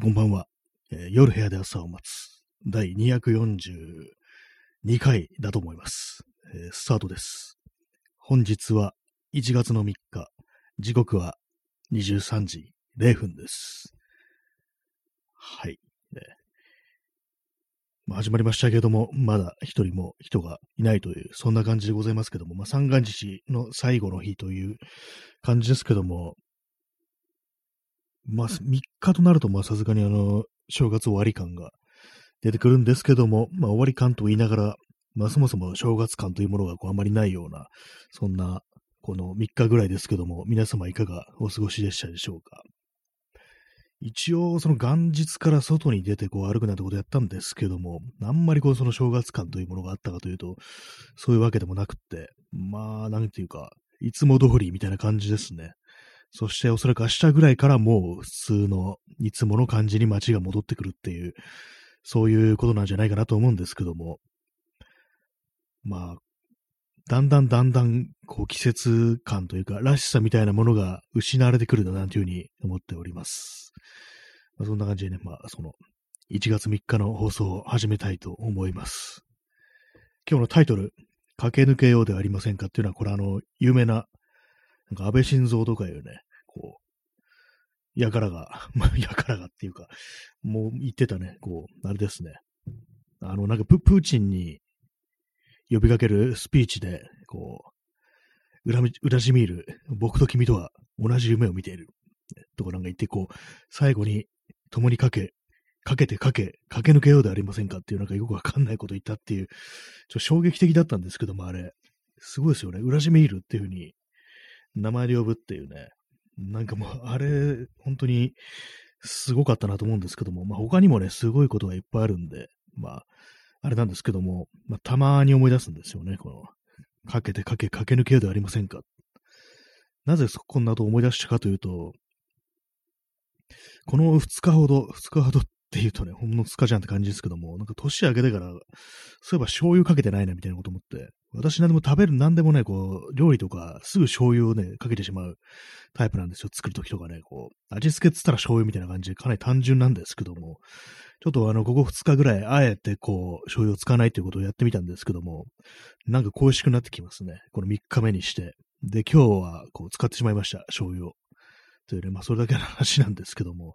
こんばんは、えー夜部屋で朝を待つ。第242回だと思います。えースタートです。本日は1月の3日。時刻は23時0分です。はい。ねまあ、始まりましたけれども、まだ一人も人がいないという、そんな感じでございますけども、まあ、三が日の最後の日という感じですけども、まあ、3日となると、まあ、さすがにあの、正月終わり感が出てくるんですけども、まあ、終わり感と言いながら、まあ、そもそも正月感というものがこうあまりないような、そんな、この3日ぐらいですけども、皆様いかがお過ごしでしたでしょうか。一応、その元日から外に出てこう歩くなんてことやったんですけども、あんまりこうその正月感というものがあったかというと、そういうわけでもなくって、まあ、なんていうか、いつも通りみたいな感じですね。そしておそらく明日ぐらいからもう普通のいつもの感じに街が戻ってくるっていう、そういうことなんじゃないかなと思うんですけども、まあ、だんだんだんだん、こう季節感というか、らしさみたいなものが失われてくるんだなというふうに思っております。まあ、そんな感じでね、まあ、その、1月3日の放送を始めたいと思います。今日のタイトル、駆け抜けようではありませんかっていうのは、これあの、有名ななんか安倍晋三とかいうね、こう、やからが、まあ、やからがっていうか、もう言ってたね、こう、あれですね。あの、なんかプ、プーチンに呼びかけるスピーチで、こう、ウラミウラジミール、僕と君とは同じ夢を見ている。とかなんか言って、こう、最後に共にかけ、かけてかけ、駆け抜けようではありませんかっていうなんかよくわかんないこと言ったっていう、ちょっと衝撃的だったんですけども、あれ、すごいですよね。ウラジミールっていうふうに名前で呼ぶっていうね、なんかもう、あれ、本当にすごかったなと思うんですけども、まあ、他にもね、すごいことがいっぱいあるんで、まあ、あれなんですけども、まあ、たまに思い出すんですよね、この、かけてかけ、駆け抜けようではありませんか。なぜそこんなと思い出したかというと、この2日ほど、2日ほど っていうとね、ほんの2日じゃんって感じですけども、なんか年明けてから、そういえば醤油かけてないなみたいなこと思って、私何でも食べる、何でもね、こう、料理とか、すぐ醤油をね、かけてしまうタイプなんですよ。作るときとかね、こう、味付けっつったら醤油みたいな感じで、かなり単純なんですけども、ちょっとあの、ここ2日ぐらい、あえてこう、醤油を使わないということをやってみたんですけども、なんか恋しくなってきますね。この3日目にして。で、今日は、こう、使ってしまいました、醤油を。というね、まあ、それだけの話なんですけども、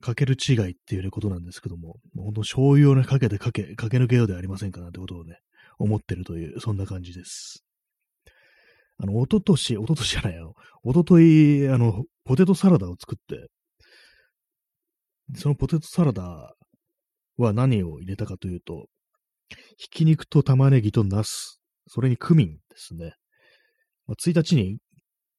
かける違いっていうね、ことなんですけども、もう本当醤油をね、かけてかけ、駆け抜けようではありませんかなってことをね、思ってるという、そんな感じです。あの、おととし、おととしじゃない、あの、おととい、あの、ポテトサラダを作って、そのポテトサラダは何を入れたかというと、ひき肉と玉ねぎとナス、それにクミンですね。まあ、1日に、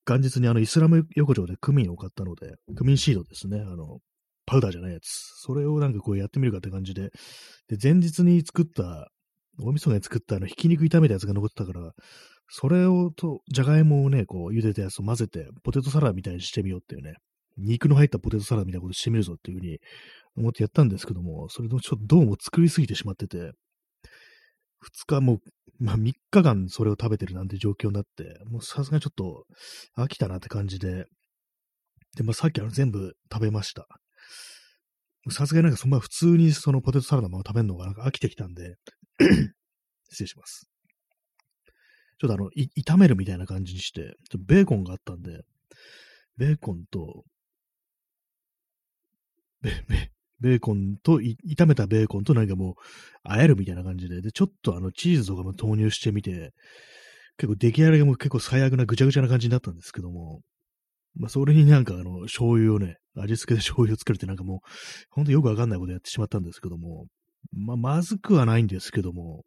元日にあの、イスラム横丁でクミンを買ったので、クミンシードですね。あの、パウダーじゃないやつ。それをなんかこうやってみるかって感じで、で、前日に作った大晦日に作ったあの、ひき肉炒めたやつが残ってたから、それをと、じゃがいもをね、こう、茹でたやつを混ぜて、ポテトサラダみたいにしてみようっていうね、肉の入ったポテトサラダみたいなことしてみるぞっていうふうに思ってやったんですけども、それでもちょっとどうも作りすぎてしまってて、二日も、まあ3日間それを食べてるなんて状況になって、もうさすがにちょっと飽きたなって感じで、で、まあさっきあの全部食べました。さすがになんかそんな普通にそのポテトサラダまま食べるのがなんか飽きてきたんで、失礼します。ちょっとあの、炒めるみたいな感じにして、ちょっとベーコンがあったんで、ベーコンと、ベ、ベ、ベーコンと、炒めたベーコンとなんかもう、あえるみたいな感じで、で、ちょっとあの、チーズとかも投入してみて、結構出来上がりも結構最悪なぐちゃぐちゃな感じになったんですけども、まあ、それになんかあの、醤油をね、味付けで醤油を作るってなんかもう、ほんとよくわかんないことやってしまったんですけども、ま、まずくはないんですけども、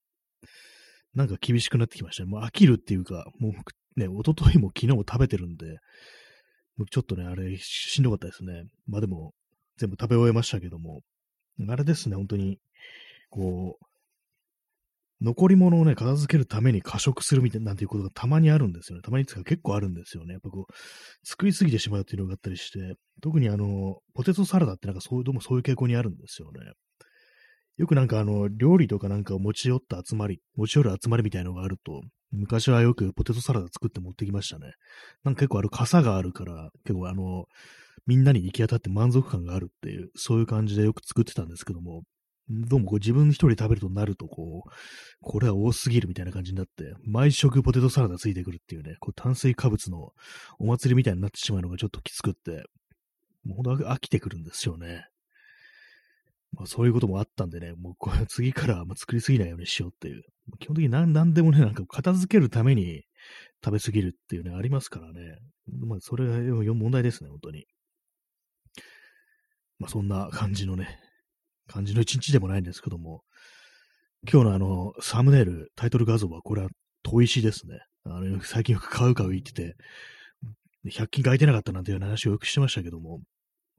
なんか厳しくなってきましたね。もう飽きるっていうか、もうね、一昨日も昨日も食べてるんで、ちょっとね、あれ、しんどかったですね。まあでも、全部食べ終えましたけども、あれですね、本当に、こう、残り物をね、片付けるために過食するみたいな、なんていうことがたまにあるんですよね。たまにつか結構あるんですよね。やっぱこう、作りすぎてしまうっていうのがあったりして、特にあの、ポテトサラダってなんかそういう、どうもそういう傾向にあるんですよね。よくなんかあの、料理とかなんかを持ち寄った集まり、持ち寄る集まりみたいのがあると、昔はよくポテトサラダ作って持ってきましたね。なんか結構ある傘があるから、結構あの、みんなに行き当たって満足感があるっていう、そういう感じでよく作ってたんですけども、どうもこう自分一人食べるとなると、こう、これは多すぎるみたいな感じになって、毎食ポテトサラダついてくるっていうね、こう炭水化物のお祭りみたいになってしまうのがちょっときつくって、もうほんと飽きてくるんですよね。まあそういうこともあったんでね、もうこれ次からま作りすぎないようにしようっていう。基本的に何何でもね、なんか片付けるために食べすぎるっていうね、ありますからね。まあそれが問題ですね、本当に。まあそんな感じのね、感じの一日でもないんですけども、今日のあの、サムネイル、タイトル画像は、これは、砥石ですね。あの、最近よく買う買う言ってて、100均買いてなかったなんていう話をよくしてましたけども、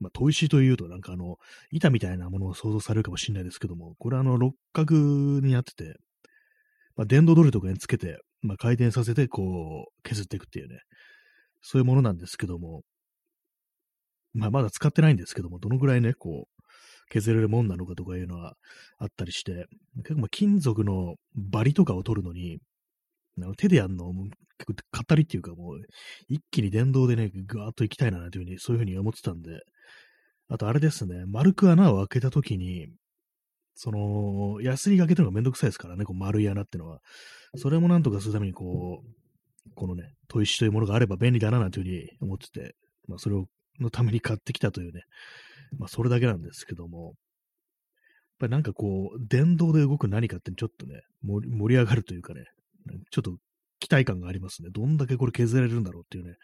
まあ、砥石というと、なんかあの、板みたいなものを想像されるかもしれないですけども、これあの、六角になってて、まあ、電動ドリルとかにつけて、まあ、回転させて、こう、削っていくっていうね、そういうものなんですけども、まあ、まだ使ってないんですけども、どのぐらいね、こう、削れるもんなのかとかいうのはあったりして、結構まあ金属のバリとかを取るのに、あの手でやるの、結構、語りっていうかもう、一気に電動でね、ぐーっと行きたいな、というふうに、そういうふうに思ってたんで、あとあれですね、丸く穴を開けたときに、その、ヤスリが開けたのがめんどくさいですからね、こう丸い穴ってのは。それもなんとかするために、こう、このね、砥石というものがあれば便利だな、なんていうふうに思ってて、まあ、それを、のために買ってきたというね、まあ、それだけなんですけども、やっぱりなんかこう、電動で動く何かってちょっとね、盛り上がるというかね、ちょっと期待感がありますね。どんだけこれ削られるんだろうっていうね、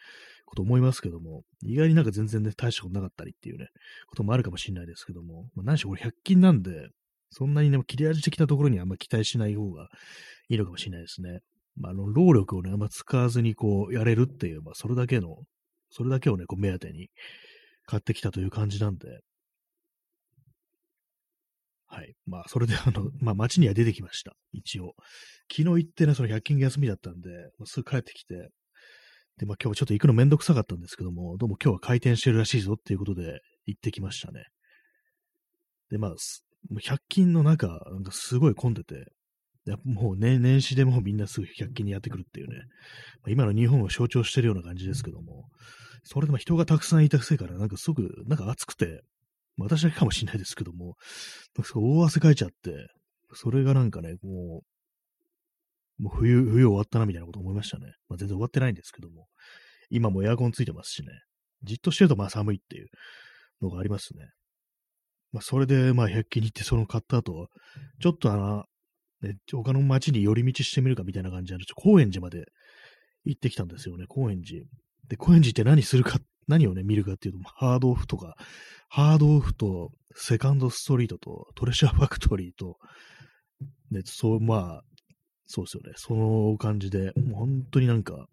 こと思いますけども、意外になんか全然ね、大したことなかったりっていうね、こともあるかもしれないですけども、まあ、何しろこれ100均なんで、そんなにね、切れ味的なところにあんま期待しない方がいいのかもしれないですね。まあ、あの、労力をね、あんま使わずにこう、やれるっていう、まあ、それだけの、それだけをね、こう、目当てに買ってきたという感じなんで、はい。まあ、それで、あの、まあ、街には出てきました。一応。昨日行ってね、その100均が休みだったんで、まあ、すぐ帰ってきて、で、まあ、今日ちょっと行くのめんどくさかったんですけども、どうも今日は開店してるらしいぞっていうことで行ってきましたね。で、まあ、100均の中、なんかすごい混んでて、やもうね、年始でもみんなすぐ100均にやってくるっていうね、まあ、今の日本を象徴してるような感じですけども、それでも人がたくさんいたくせから、なんかすぐ、なんか暑くて、私だけかもしれないですけども、大汗かいちゃって、それがなんかね、もう、もう冬、冬終わったなみたいなこと思いましたね。まあ、全然終わってないんですけども、今もエアコンついてますしね、じっとしてるとまあ寒いっていうのがありますね。まあ、それで、まあ、100均に行ってその買った後、ちょっとあの、ね、他の街に寄り道してみるかみたいな感じで、高円寺まで行ってきたんですよね、高円寺。で、高円寺って何するかっ、何をね、見るかっていうと、ハードオフとか、ハードオフと、セカンドストリートと、トレシャーファクトリーと、ね、そう、まあ、そうですよね。その感じで、もう本当になんか、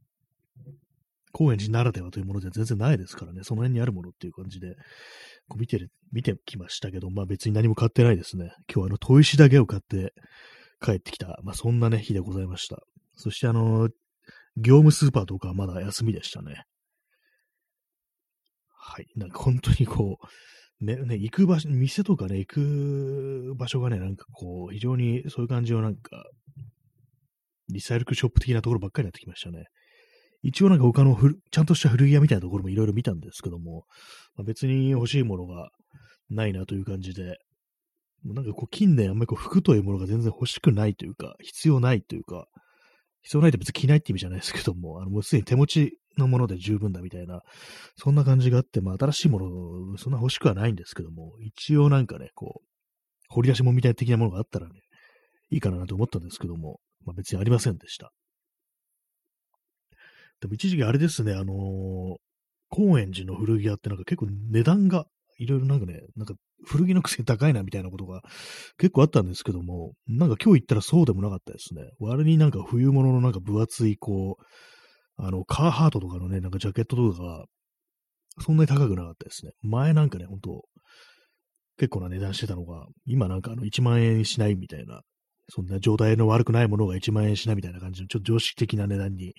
高円寺ならではというものでは全然ないですからね、その辺にあるものっていう感じで、こう見てる、見てきましたけど、まあ別に何も買ってないですね。今日はあの、砥石だけを買って帰ってきた、まあそんなね、日でございました。そしてあの、業務スーパーとかはまだ休みでしたね。はい。なんか本当にこう、ね、ね、行く場所、店とかね、行く場所がね、なんかこう、非常にそういう感じのなんか、リサイクルショップ的なところばっかりになってきましたね。一応なんか他のちゃんとした古着屋みたいなところもいろいろ見たんですけども、まあ、別に欲しいものがないなという感じで、なんかこう近年あんまりこう服というものが全然欲しくないというか、必要ないというか、必要ないって別に着ないって意味じゃないですけども、あのもうすでに手持ちのもので十分だみたいな、そんな感じがあって、まあ新しいもの、そんな欲しくはないんですけども、一応なんかね、こう、掘り出し物みたいな的なものがあったらね、いいかなと思ったんですけども、まあ別にありませんでした。でも一時期あれですね、あのー、高円寺の古着屋ってなんか結構値段がいろいろなんかね、なんか古着のくせに高いなみたいなことが結構あったんですけども、なんか今日行ったらそうでもなかったですね。割になんか冬物のなんか分厚いこう、あの、カーハートとかのね、なんかジャケットとかが、そんなに高くなかったですね。前なんかね、ほんと、結構な値段してたのが、今なんかあの1万円しないみたいな、そんな状態の悪くないものが1万円しないみたいな感じの、ちょっと常識的な値段に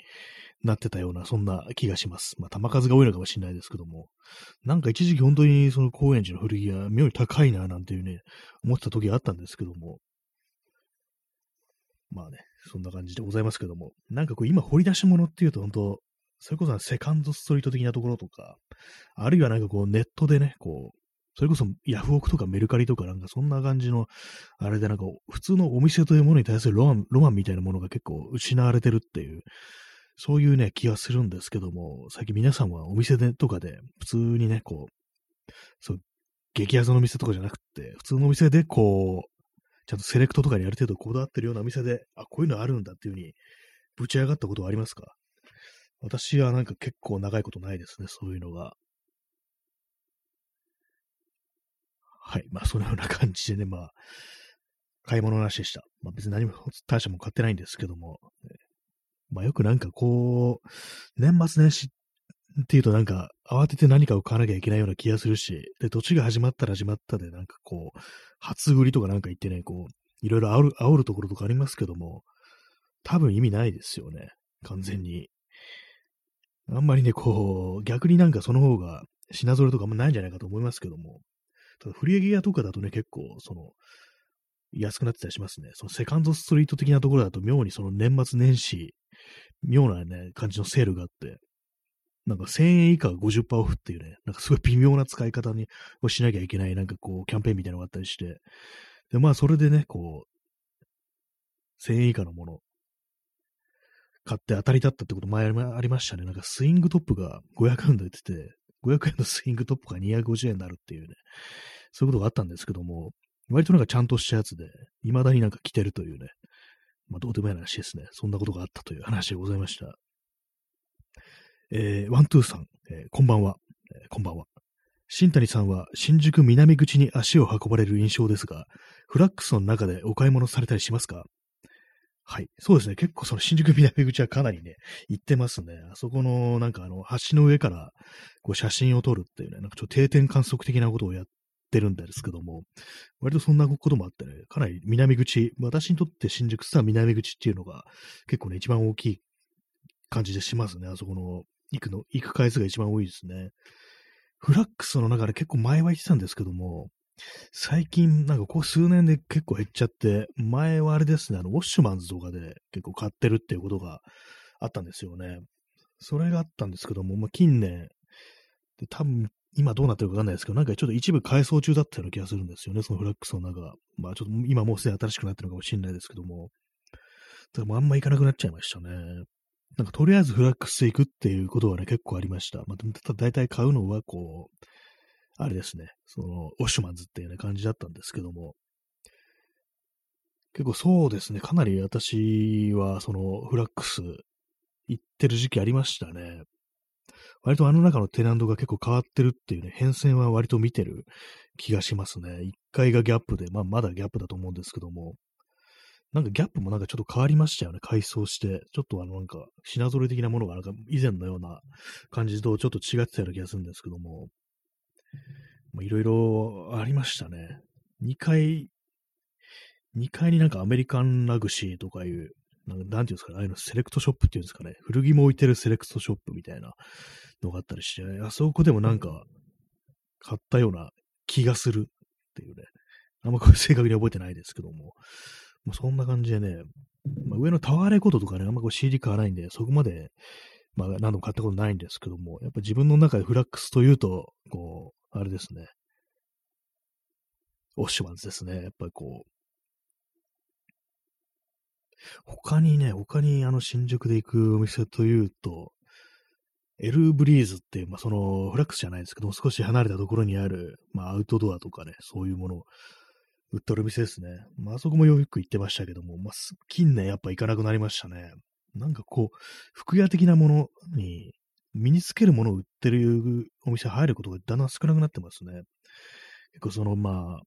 なってたような、そんな気がします。まあ、玉数が多いのかもしれないですけども、なんか一時期本当にその高円寺の古着が妙に高いな、なんていうね、思ってた時があったんですけども、まあね、そんな感じでございますけども、なんかこう今掘り出し物っていうと本当、それこそセカンドストリート的なところとか、あるいはなんかこうネットでね、こう、それこそヤフオクとかメルカリとかなんかそんな感じの、あれでなんか普通のお店というものに対するロマン、ロマンみたいなものが結構失われてるっていう、そういうね、気がするんですけども、最近皆さんはお店でとかで普通にね、こう、そう、激安の店とかじゃなくて、普通のお店でこう、ちゃんとセレクトとかにある程度こだわってるようなお店で、あ、こういうのあるんだっていう風にぶち上がったことはありますか？私はなんか結構長いことないですね、そういうのが。はい。まあ、そのような感じでね、まあ、買い物なしでした。まあ、別に何も大したも買ってないんですけども、まあ、よくなんかこう、年末年始っっていうとなんか、慌てて何かを買わなきゃいけないような気がするし、で、土地が始まったら始まったで、なんかこう、初売りとかなんか言ってね、こう、いろいろ煽る、煽るところとかありますけども、多分意味ないですよね。完全に。あんまりね、こう、逆になんかその方が品揃えとかあんまないんじゃないかと思いますけども、ただ、フリエギアとかだとね、結構、その、安くなってたりしますね。そのセカンドストリート的なところだと妙にその年末年始、妙なね、感じのセールがあって、なんか1000円以下50%オフっていうね、なんかすごい微妙な使い方にをしなきゃいけない、なんかこう、キャンペーンみたいなのがあったりして、で、まあそれでね、こう、1000円以下のもの、買って当たりだったってこと前ありましたね。なんかスイングトップが500円で売ってて、500円のスイングトップが250円になるっていうね、そういうことがあったんですけども、割となんかちゃんとしたやつで、未だになんか着てるというね、まあどうでもいい話ですね。そんなことがあったという話でございました。えー、ワントゥーさん、えー、こんばんは、えー、こんばんは。新谷さんは新宿南口に足を運ばれる印象ですが、フラックスの中でお買い物されたりしますか？はい。そうですね。結構その新宿南口はかなりね、行ってますね。あそこの、なんかあの、橋の上からこう写真を撮るっていうね、なんかちょっと定点観測的なことをやってるんですけども、割とそんなこともあってね、かなり南口、私にとって新宿スター南口っていうのが結構ね、一番大きい感じでしますね。あそこの、行くの、行く回数が一番多いですね。フラックスの中で結構前は行ってたんですけども、最近、なんかここ数年で結構減っちゃって、前はあれですね、あの、ウォッシュマンズとかで結構買ってるっていうことがあったんですよね。それがあったんですけども、まあ、近年、で多分今どうなってるかわかんないですけど、なんかちょっと一部改装中だったような気がするんですよね、そのフラックスの中。まあちょっと今もうすでに新しくなってるのかもしれないですけども。だもうあんま行かなくなっちゃいましたね。なんかとりあえずフラックス行くっていうことはね、結構ありました。まあ、だいたい買うのはこう、あれですね、その、オッシュマンズっていうような感じだったんですけども、結構そうですね、かなり私は、その、フラックス行ってる時期ありましたね。割とあの中のテナントが結構変わってるっていうね、変遷は割と見てる気がしますね。1階がギャップで、まあまだギャップだと思うんですけども、なんかギャップもなんかちょっと変わりましたよね、改装して。ちょっとあのなんか品揃え的なものがなんか以前のような感じとちょっと違ってたような気がするんですけども、いろいろありましたね。2階、2階になんかアメリカンラグシーとかいう、なんなんていうんですかね、ああいうのセレクトショップっていうんですかね、古着も置いてるセレクトショップみたいなのがあったりして、あそこでもなんか買ったような気がするっていうね、あんまこれ正確に覚えてないですけども、もうそんな感じでね、まあ、上のタワーレコードとかね、あんまこう CD 買わないんで、そこまでまあ、何度も買ったことないんですけども、やっぱ自分の中でフラックスというと、こう、あれですね。オッシュマンズですね。やっぱりこう、他にね、他にあの新宿で行くお店というと、エルブリーズっていう、まあ、そのフラックスじゃないですけど、少し離れたところにある、まあ、アウトドアとかね、そういうもの売ってる店ですね。まあ、あそこもよく行ってましたけども、まあ、近年やっぱ行かなくなりましたね。なんかこう、服屋的なものに身につけるものを売ってるお店入ることがだんだん少なくなってますね。結構そのまあ、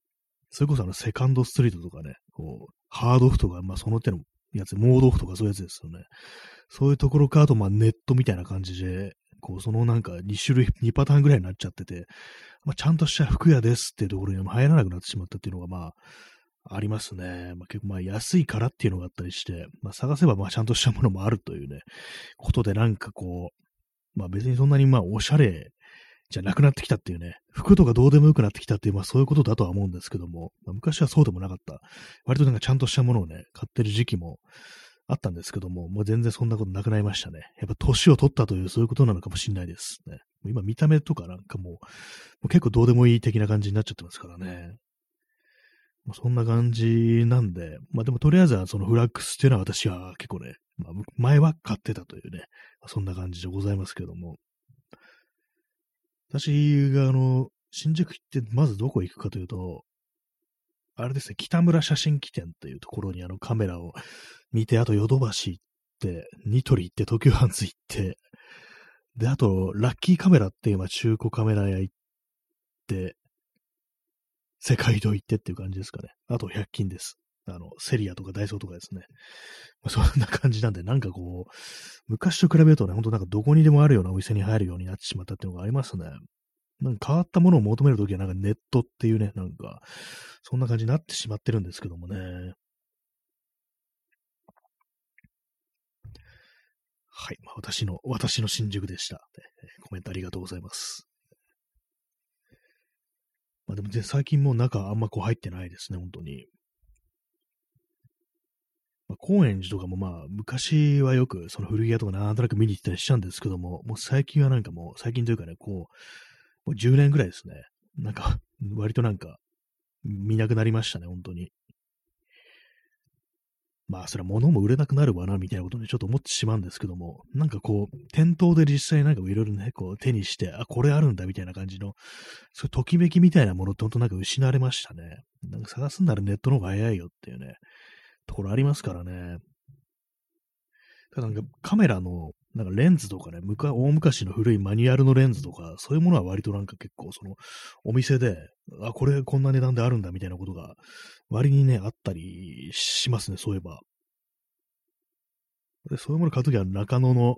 それこそあのセカンドストリートとかね、こう、ハードオフとか、まあその手のやつ、モードオフとかそういうやつですよね。そういうところか、あとまあネットみたいな感じで、こう、そのなんか2種類、2パターンぐらいになっちゃってて、まあちゃんとした服屋ですっていうところに入らなくなってしまったっていうのがまあ、ありますね。まあ、結構まあ安いからっていうのがあったりして、まあ、探せばまあちゃんとしたものもあるというね、ことでなんかこう、まあ別にそんなにまあおしゃれじゃなくなってきたっていうね、服とかどうでもよくなってきたっていう、まあそういうことだとは思うんですけども、まあ、昔はそうでもなかった。割となんかちゃんとしたものをね、買ってる時期もあったんですけども、もう全然そんなことなくなりましたね。やっぱ年を取ったというそういうことなのかもしれないですね。今見た目とかなんかもう、もう結構どうでもいい的な感じになっちゃってますからね。そんな感じなんで、まあでもとりあえずはそのフラックスっていうのは私は結構ね、まあ、前は買ってたというね、そんな感じでございますけども。私があの、新宿行ってまずどこ行くかというと、あれですね、北村写真機店というところにあのカメラを見て、あとヨドバシ行って、ニトリ行って、東急ハンズ行って、で、あと、ラッキーカメラっていう、まあ、中古カメラ屋行って、世界堂行ってっていう感じですかね。あと、100均です。あの、セリアとかダイソーとかですね。まあ、そんな感じなんで、なんかこう、昔と比べるとね、ほんとなんかどこにでもあるようなお店に入るようになってしまったっていうのがありますね。なんか変わったものを求めるときはなんかネットっていうね、なんか、そんな感じになってしまってるんですけどもね。はい。まあ、私の、私の新宿でした。コメントありがとうございます。まあでも、最近もう中あんまこう入ってないですね、本当に。まあ、高円寺とかもまあ、昔はよくその古着屋とかなんとなく見に行ったりしたんですけども、もう最近はなんかもう、最近というかね、こう、もう10年ぐらいですね。なんか、割となんか、見なくなりましたね、本当に。まあ、それは物も売れなくなるわな、みたいなことにちょっと思ってしまうんですけども、なんかこう、店頭で実際なんかいろいろね、こう手にして、あ、これあるんだ、みたいな感じの、そういうときめきみたいなものって本当なんか失われましたね。なんか探すんならネットの方が早いよっていうね、ところありますからね。なんかカメラのなんかレンズとかね、大昔の古いマニュアルのレンズとか、そういうものは割となんか結構そのお店で、あ、これこんな値段であるんだみたいなことが割にね、あったりしますね、そういえば。でそういうもの買うときは中野の、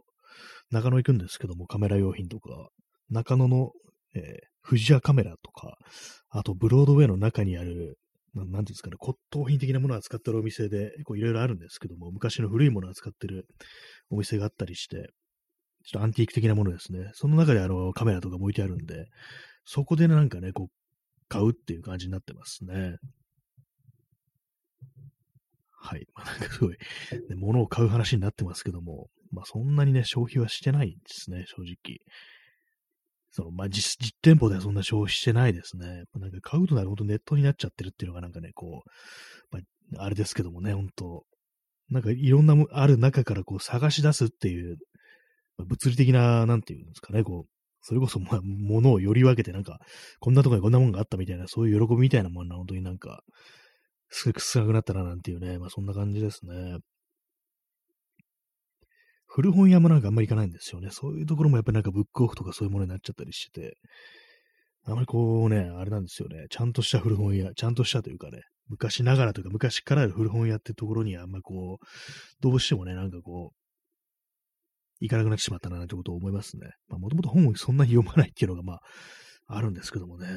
中野行くんですけども、カメラ用品とか、中野の、えー、富士屋カメラとか、あとブロードウェイの中にある、なんていうんですかね、骨董品的なものを扱ってるお店で、いろいろあるんですけども、昔の古いものを扱ってるお店があったりして、ちょっとアンティーク的なものですね。その中であのカメラとか置いてあるんで、そこでなんかね、こう、買うっていう感じになってますね。はい。まあ、なんかすごい、ね、物を買う話になってますけども、まあそんなにね、消費はしてないですね、正直。その、まあ実、実店舗ではそんな消費してないですね。なんか買うとなるほどネットになっちゃってるっていうのがなんかね、こう、まあ、あれですけどもね、本当なんかいろんなある中からこう探し出すっていう、物理的な、なんていうんですかね、こう、それこそ、まあ、物をより分けて、なんか、こんなとこにこんなもんがあったみたいな、そういう喜びみたいなもんな、本当になんか、す少なくなったな、なんていうね、まあそんな感じですね。古本屋もなんかあんまり行かないんですよね。そういうところもやっぱりなんかブックオフとかそういうものになっちゃったりしてて、あまりこうね、あれなんですよね。ちゃんとした古本屋、ちゃんとしたというかね、昔ながらというか昔からある古本屋ってところにあんまりこう、どうしてもね、なんかこう、行かなくなってしまったな、なんてことを思いますね。まあ、もともと本をそんなに読まないっていうのが、まあ、あるんですけどもね。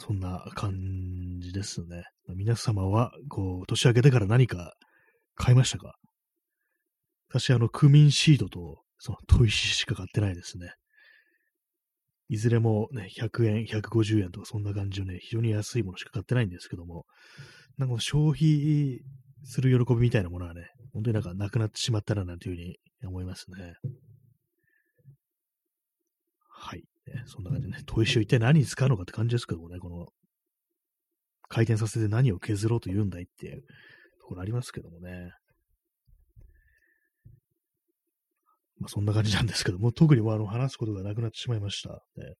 そんな感じですね。皆様は、こう、年明けてから何か買いましたか？私、あの、クミンシードと、その、砥石しか買ってないですね。いずれもね、100円、150円とかそんな感じのね、非常に安いものしか買ってないんですけども、なんか消費する喜びみたいなものはね、本当になんかなくなってしまったらなんていうふうに思いますね。はい。そんな感じでね、砥石を一体何に使うのかって感じですけどもね、この、回転させて何を削ろうと言うんだいっていうところありますけどもね。まあそんな感じなんですけども、特にもあの話すことがなくなってしまいました。ね、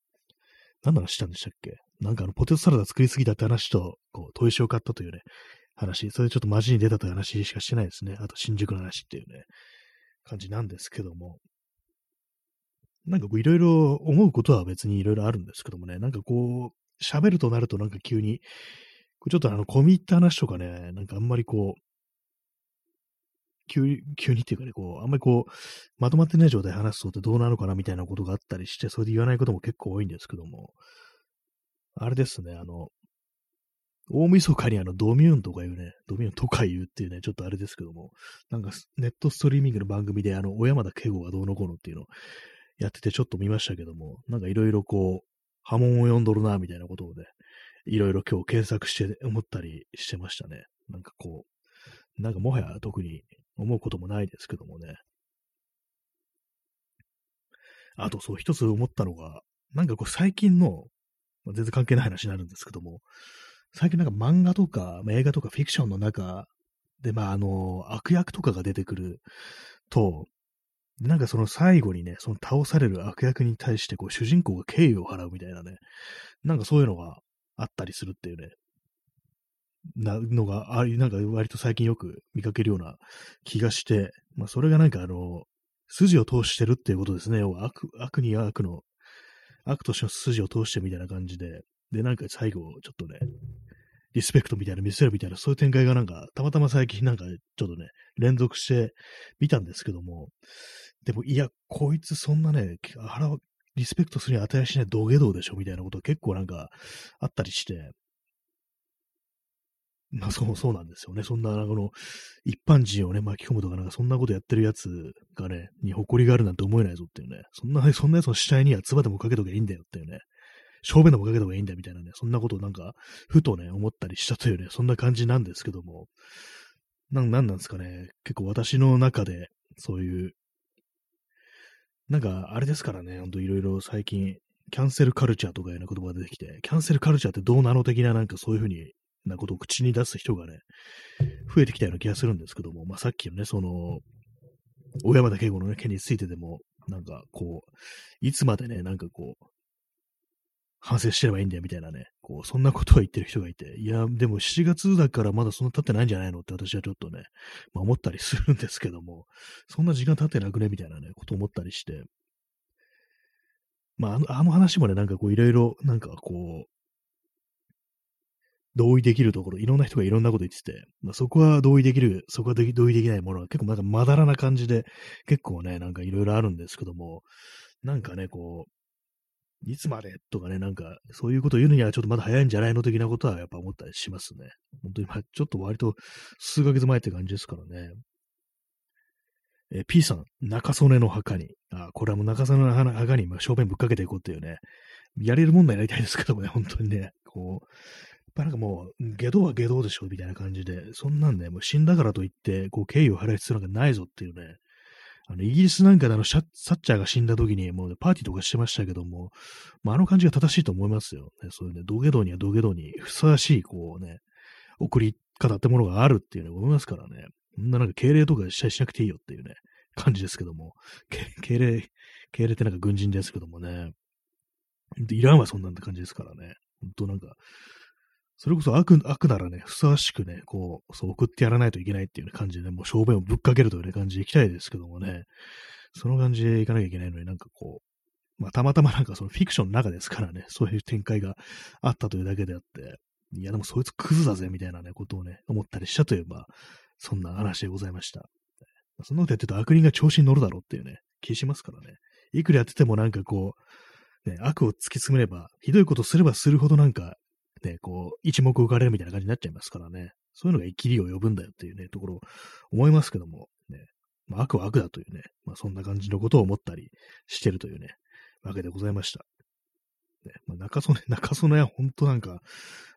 何の話したんでしたっけ？なんかあの、ポテトサラダ作りすぎたって話と、こう、砥石を買ったというね、話、それでちょっと街に出たという話しかしてないですね。あと新宿の話っていうね、感じなんですけども。なんかこういろいろ思うことは別にいろいろあるんですけどもね、なんかこう、喋るとなるとなんか急に、ちょっとあの、込み入った話とかね、なんかあんまりこう、急に急にっていうかね、こう、あんまりこう、まとまってない状態で話すとってどうなのかなみたいなことがあったりして、それで言わないことも結構多いんですけども、あれですね、あの、大晦日にあの、ドミューンとか言うね、ドミューンとか言うっていうね、ちょっとあれですけども、なんかネットストリーミングの番組であの、小山田圭吾がどうのこうのっていうのをやっててちょっと見ましたけども、なんかいろいろこう、波紋を呼んどるな、みたいなことをね、いろいろ今日検索して思ったりしてましたね。なんかこう、なんかもはや特に思うこともないですけどもね。あと、そう、一つ思ったのが、なんかこう最近の、まあ、全然関係ない話になるんですけども、最近なんか漫画とか、まあ、映画とかフィクションの中で、まあ、あの、悪役とかが出てくると、なんかその最後にね、その倒される悪役に対して、こう、主人公が敬意を払うみたいなね、なんかそういうのがあったりするっていうね、なのがあり、なんか割と最近よく見かけるような気がして、まあそれがなんかあの、筋を通してるっていうことですね。悪、悪に悪の、悪としての筋を通してみたいな感じで、で、なんか最後、ちょっとね、リスペクトみたいな見せるみたいな、そういう展開がなんか、たまたま最近なんか、ちょっとね、連続して見たんですけども、でも、いや、こいつそんなね、腹リスペクトするに値しない土下座でしょみたいなこと結構なんかあったりして、まあそう、そうなんですよね。そんな、この、一般人をね、巻き込むとか、なんかそんなことやってるやつがね、に誇りがあるなんて思えないぞっていうね。そんな、そんなやつの死体には唾でもかけとけばいいんだよっていうね。正面でもかけた方がいいんだみたいなね、そんなことをなんか、ふとね、思ったりしたというね、そんな感じなんですけども、なん、なんなんですかね、結構私の中で、そういう、なんか、あれですからね、ほんといろいろ最近、キャンセルカルチャーとかいうような言葉が出てきて、キャンセルカルチャーってどうなの的ななんかそういうふうになことを口に出す人がね、増えてきたような気がするんですけども、まあさっきのね、その、小山田圭吾のね、件についてでも、なんかこう、いつまでね、なんかこう、反省してればいいんだよみたいなね、こう、そんなことを言ってる人がいて、いや、でも7月だからまだそんな経ってないんじゃないの？って私はちょっとね、まあ思ったりするんですけども、そんな時間経ってなくね？みたいなね、こと思ったりして、まああの、あの話もね、なんかこういろいろ、なんかこう、同意できるところ、いろんな人がいろんなこと言ってて、まあ、そこは同意できる、そこは同意できないものは結構なんかまだらな感じで、結構ね、なんかいろいろあるんですけども、なんかね、こう、いつまでとかね、なんか、そういうことを言うのにはちょっとまだ早いんじゃないの的なことはやっぱ思ったりしますね。本当に、まあ、ちょっと割と数ヶ月前って感じですからね。え、P さん、中曽根の墓に。あ、これはもう中曽根の墓に正面ぶっかけていこうっていうね。やれる問題になりたいですけどもね、本当にね。こう、ぱなんかもう、下道は下道でしょみたいな感じで、そんなんね、もう死んだからといって、こう、敬意を払う必要なんかないぞっていうね、あの、イギリスなんかであの、サッチャーが死んだ時に、もう、ね、パーティーとかしてましたけども、まあ、あの感じが正しいと思いますよ。ね、そういうね、土下座には土下座にふさわしい、こうね、送り方ってものがあるっていうね、思いますからね。そんななんか敬礼とかしたりしなくていいよっていうね、感じですけども。敬礼、敬礼ってなんか軍人ですけどもね。いらんわ、そんなんって感じですからね。本当なんか、それこそ悪、悪ならね、ふさわしくね、こう、そう送ってやらないといけないっていう、ね、感じでね、もう正面をぶっかけるという、感じでいきたいですけどもね、その感じでいかなきゃいけないのになんかこう、まあたまたまなんかそのフィクションの中ですからね、そういう展開があったというだけであって、いやでもそいつクズだぜみたいなね、ことをね、思ったりしたといえば、そんな話でございました。そんなことやってると悪人が調子に乗るだろうっていうね、気しますからね。いくらやっててもなんかこう、ね、悪を突き詰めれば、ひどいことすればするほどなんか、こう、一目置かれるみたいな感じになっちゃいますからね。そういうのが生きりを呼ぶんだよっていうね、ところ思いますけども、ね、まあ、悪は悪だというね、まあ、そんな感じのことを思ったりしてるというね、わけでございました。ね、まあ、中曽根、中曽根は本当なんか、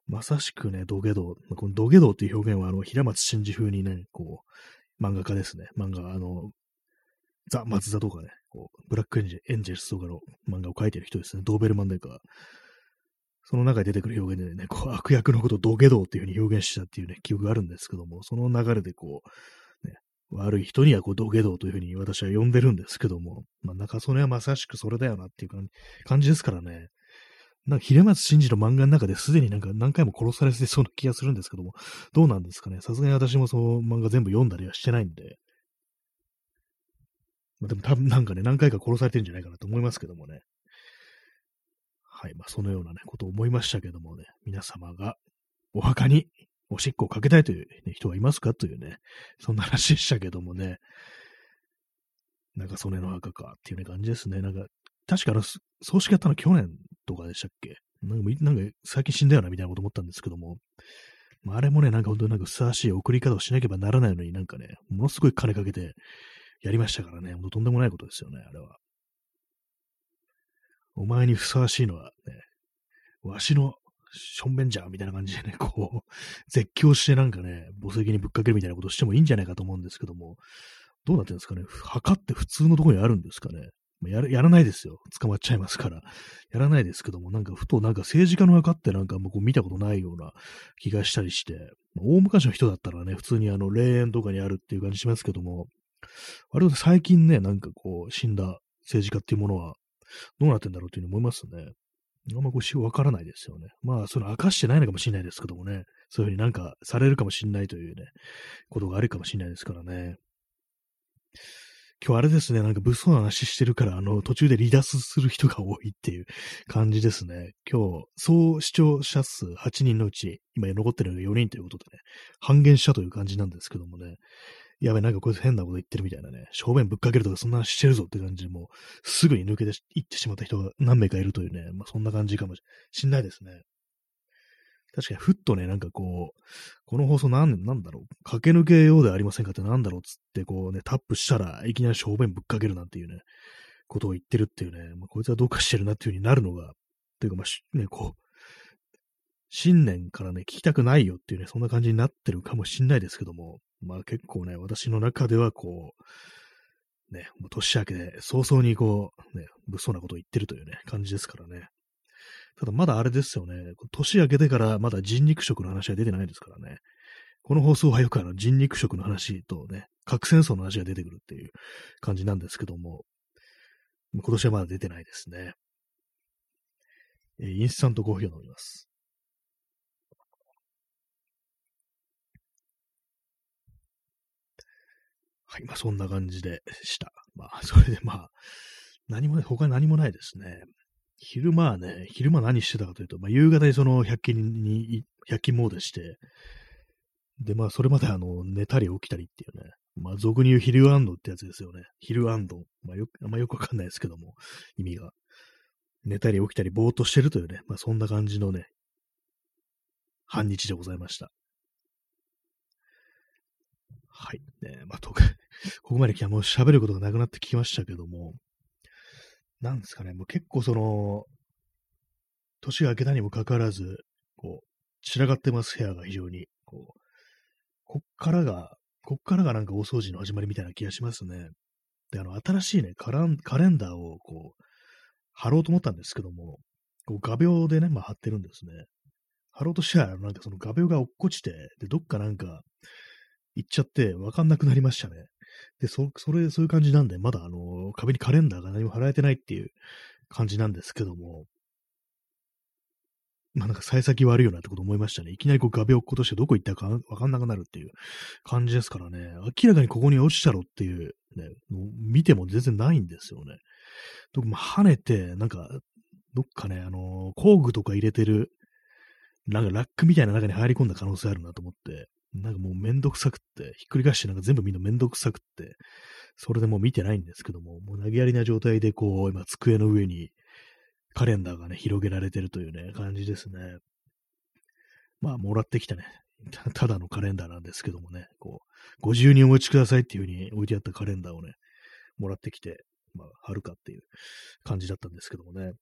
まさしくね、土下座、この土下座っていう表現は、あの、平松真二風にね、こう、漫画家ですね。漫画、あの、ザ・松田とかね、こう、ブラックエンジェルスとかの漫画を描いてる人ですね。ドーベルマンデーカー。その中に出てくる表現でね、こう悪役のことを土下道っていうふうに表現したっていうね、記憶があるんですけども、その流れでこう、ね、悪い人にはこう土下道というふうに私は呼んでるんですけども、まあ、中曽根はまさしくそれだよなっていう感じですからね。なんか、平松真二の漫画の中ですでになんか何回も殺されてそうな気がするんですけども、どうなんですかね。さすがに私もその漫画全部読んだりはしてないんで。まあ、でも多分なんかね、何回か殺されてるんじゃないかなと思いますけどもね。はい。まあ、そのようなね、ことを思いましたけどもね、皆様がお墓におしっこをかけたいという、ね、人はいますかというね、そんな話でしたけどもね、なんか曽根の墓かっていうね感じですね。なんか、確かあの、葬式やったの去年とかでしたっけ？なんか、なんか最近死んだよなみたいなこと思ったんですけども、まあ、あれもね、なんか本当になんかふさわしい送り方をしなければならないのになんかね、ものすごい金かけてやりましたからね、ほんととんでもないことですよね、あれは。お前にふさわしいのはね、わしのしょんべんじゃんみたいな感じでね、こう、絶叫してなんかね、墓石にぶっかけるみたいなことしてもいいんじゃないかと思うんですけども、どうなってるんですかね？墓って普通のところにあるんですかね？ややらないですよ。捕まっちゃいますから。やらないですけども、なんかふとなんか政治家の墓ってなんかもう見たことないような気がしたりして、大昔の人だったらね、普通にあの霊園とかにあるっていう感じしますけども、割と最近ね、なんかこう、死んだ政治家っていうものは、どうなってんだろうっていうふうに思いますね。あんまこう、わからないですよね。まあ、その明かしてないのかもしれないですけどもね、そういうふうになんかされるかもしれないというね、ことがあるかもしれないですからね。今日あれですね、なんか物騒な話してるから、あの、途中で離脱する人が多いっていう感じですね。今日、総視聴者数8人のうち、今残ってるのが4人ということでね、半減したという感じなんですけどもね、やべ、なんかこいつ変なこと言ってるみたいなね、正面ぶっかけるとかそんなしてるぞって感じで、もう、すぐに抜けていってしまった人が何名かいるというね、まあそんな感じかもしんないですね。確かにふっとね、なんかこう、この放送なん、なんだろう、駆け抜けようではありませんかってなんだろうっつってこうね、タップしたらいきなり正面ぶっかけるなんていうね、ことを言ってるっていうね、まあ、こいつはどうかしてるなっていう風になるのが、というかまあ、ね、こう、新年からね、聞きたくないよっていうね、そんな感じになってるかもしんないですけども、まあ結構ね、私の中ではこう、ね、もう年明けで早々にこう、ね、物騒なことを言ってるというね、感じですからね。ただまだあれですよね。年明けてからまだ人肉食の話は出てないですからね。この放送はよくあの人肉食の話とね、核戦争の話が出てくるっていう感じなんですけども、今年はまだ出てないですね。え、インスタントコーヒーを飲みます。はい、まあそんな感じでした。まあ、それでまあ、何も、他に何もないですね。昼間はね、昼間何してたかというと、まあ、夕方にその100均に、100均モードして、で、まあ、それまであの、寝たり起きたりっていうね、まあ、俗に言う昼アンドってやつですよね。昼アンド。まあ、よく、あんまよくわかんないですけども、意味が。寝たり起きたりぼーっとしてるというね、まあ、そんな感じのね、半日でございました。はい。ね、まあ、と、ここまで来たらもう喋ることがなくなってきましたけども、なんですかね、もう結構その、年が明けたにもかかわらず、こう、散らかってます、部屋が非常に。こう、こっからが、こっからがなんか大掃除の始まりみたいな気がしますね。で、あの、新しいね、カランカレンダーをこう、貼ろうと思ったんですけども、こう画鋲でね、まあ貼ってるんですね。貼ろうとしたら、なんかその画鋲が落っこちて、で、どっかなんか、行っちゃって、わかんなくなりましたね。で、そ、それ、そういう感じなんで、まだあの、壁にカレンダーが何も貼られてないっていう感じなんですけども、まあなんか幸先悪いよなってこと思いましたね。いきなりこう画鋲を落っことしてどこ行ったかわかんなくなるっていう感じですからね。明らかにここに落ちたろっていうね、見ても全然ないんですよね。とまあ、跳ねて、なんか、どっかね、あの工具とか入れてる、なんかラックみたいな中に入り込んだ可能性あるなと思って、なんかもうめんどくさくって、ひっくり返してなんか全部みんなめんどくさくって、それでもう見てないんですけども、もう投げやりな状態でこう、今机の上にカレンダーがね、広げられてるというね、感じですね。まあ、もらってきたね、ただのカレンダーなんですけどもね、こう、ご自由にお持ちくださいっていう風に置いてあったカレンダーをね、もらってきて、まあ、貼るかっていう感じだったんですけどもね。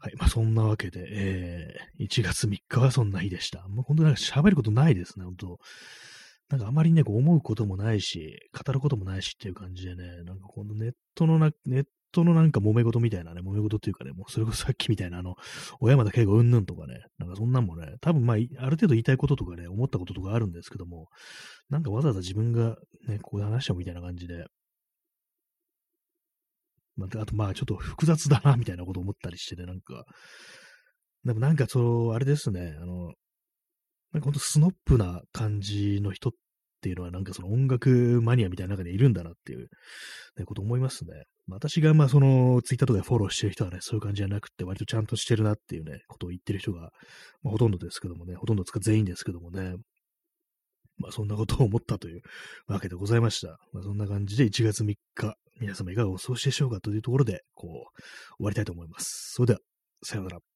はい。まあ、そんなわけで、えー、1月3日はそんな日でした。もう本当なんか喋ることないですね、本当なんかあまりね、こう思うこともないし、語ることもないしっていう感じでね、なんかこのネットのな、ネットのなんか揉め事みたいなね、揉め事っていうかね、もうそれこそさっきみたいなあの、小山田圭吾うんぬんとかね、なんかそんなんもね、多分まあ、ある程度言いたいこととかね、思ったこととかあるんですけども、なんかわざわざ自分がね、こう話しちゃうみたいな感じで、まあ、あとまあちょっと複雑だな、みたいなこと思ったりしてね、なんか、でもなんかそう、あれですね、あの、なんかほんとスノップな感じの人っていうのはなんかその音楽マニアみたいな中にいるんだなっていう、ね、こと思いますね。私がまあそのツイッターとかでフォローしてる人はね、そういう感じじゃなくて割とちゃんとしてるなっていうね、ことを言ってる人が、まあ、ほとんどですけどもね、ほとんどつか全員ですけどもね、まあそんなことを思ったというわけでございました。まあそんな感じで1月3日、皆様いかがお過ごしでしょうかというところで、こう、終わりたいと思います。それでは、さようなら。